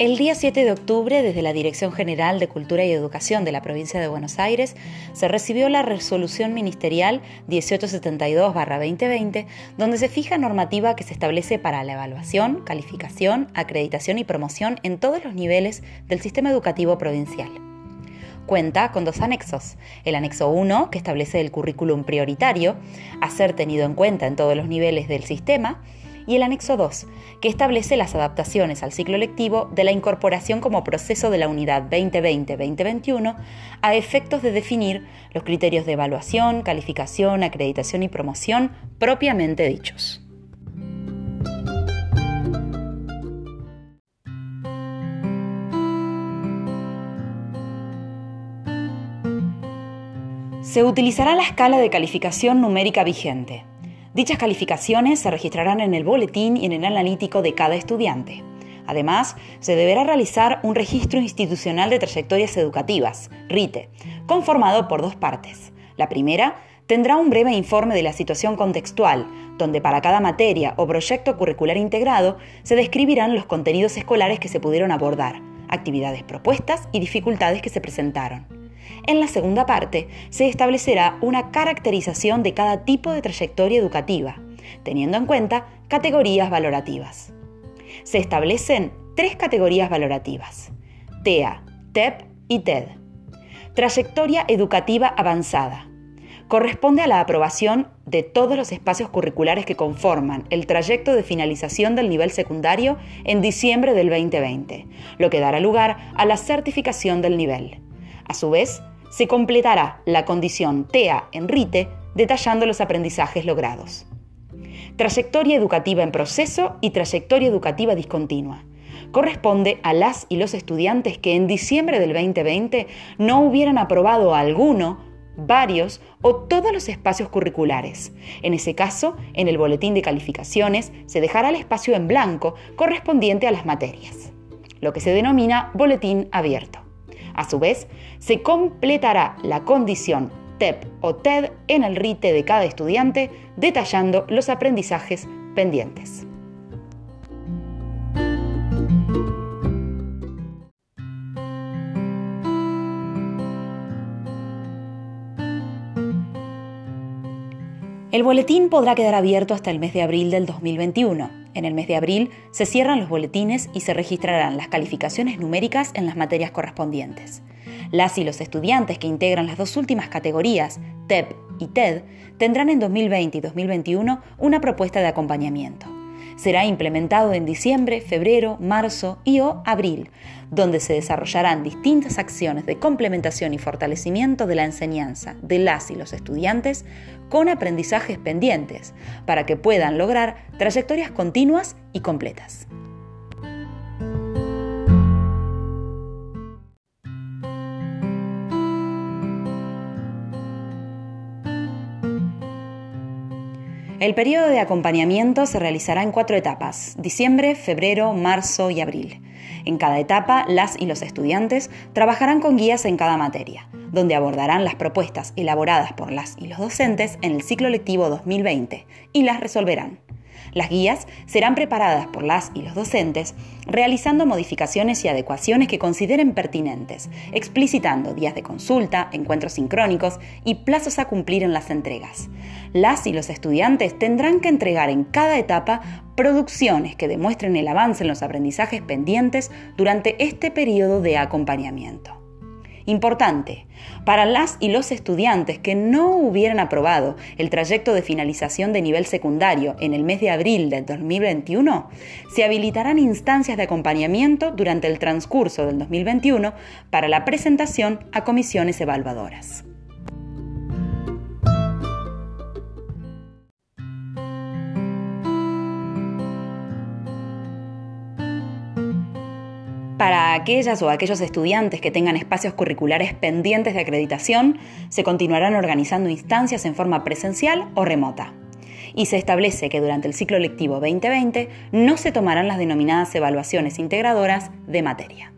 El día 7 de octubre, desde la Dirección General de Cultura y Educación de la provincia de Buenos Aires, se recibió la resolución ministerial 1872-2020, donde se fija normativa que se establece para la evaluación, calificación, acreditación y promoción en todos los niveles del sistema educativo provincial. Cuenta con dos anexos. El anexo 1, que establece el currículum prioritario, a ser tenido en cuenta en todos los niveles del sistema, y el anexo 2, que establece las adaptaciones al ciclo lectivo de la incorporación como proceso de la unidad 2020-2021 a efectos de definir los criterios de evaluación, calificación, acreditación y promoción propiamente dichos. Se utilizará la escala de calificación numérica vigente, Dichas calificaciones se registrarán en el boletín y en el analítico de cada estudiante. Además, se deberá realizar un registro institucional de trayectorias educativas, RITE, conformado por dos partes. La primera tendrá un breve informe de la situación contextual, donde para cada materia o proyecto curricular integrado se describirán los contenidos escolares que se pudieron abordar, actividades propuestas y dificultades que se presentaron. En la segunda parte se establecerá una caracterización de cada tipo de trayectoria educativa, teniendo en cuenta categorías valorativas. Se establecen tres categorías valorativas, TEA, TEP y TED. Trayectoria educativa avanzada. Corresponde a la aprobación de todos los espacios curriculares que conforman el trayecto de finalización del nivel secundario en diciembre del 2020, lo que dará lugar a la certificación del nivel. A su vez, se completará la condición TEA en RITE detallando los aprendizajes logrados. Trayectoria educativa en proceso y trayectoria educativa discontinua. Corresponde a las y los estudiantes que en diciembre del 2020 no hubieran aprobado alguno, varios o todos los espacios curriculares. En ese caso, en el boletín de calificaciones se dejará el espacio en blanco correspondiente a las materias, lo que se denomina boletín abierto. A su vez, se completará la condición TEP o TED en el RITE de cada estudiante, detallando los aprendizajes pendientes. El boletín podrá quedar abierto hasta el mes de abril del 2021. En el mes de abril se cierran los boletines y se registrarán las calificaciones numéricas en las materias correspondientes. Las y los estudiantes que integran las dos últimas categorías, TEP y TED, tendrán en 2020 y 2021 una propuesta de acompañamiento será implementado en diciembre, febrero, marzo y o abril, donde se desarrollarán distintas acciones de complementación y fortalecimiento de la enseñanza de las y los estudiantes con aprendizajes pendientes, para que puedan lograr trayectorias continuas y completas. El periodo de acompañamiento se realizará en cuatro etapas, diciembre, febrero, marzo y abril. En cada etapa, las y los estudiantes trabajarán con guías en cada materia, donde abordarán las propuestas elaboradas por las y los docentes en el ciclo lectivo 2020 y las resolverán. Las guías serán preparadas por las y los docentes, realizando modificaciones y adecuaciones que consideren pertinentes, explicitando días de consulta, encuentros sincrónicos y plazos a cumplir en las entregas. Las y los estudiantes tendrán que entregar en cada etapa producciones que demuestren el avance en los aprendizajes pendientes durante este periodo de acompañamiento. Importante, para las y los estudiantes que no hubieran aprobado el trayecto de finalización de nivel secundario en el mes de abril del 2021, se habilitarán instancias de acompañamiento durante el transcurso del 2021 para la presentación a comisiones evaluadoras. Para aquellas o aquellos estudiantes que tengan espacios curriculares pendientes de acreditación, se continuarán organizando instancias en forma presencial o remota. Y se establece que durante el ciclo lectivo 2020 no se tomarán las denominadas evaluaciones integradoras de materia.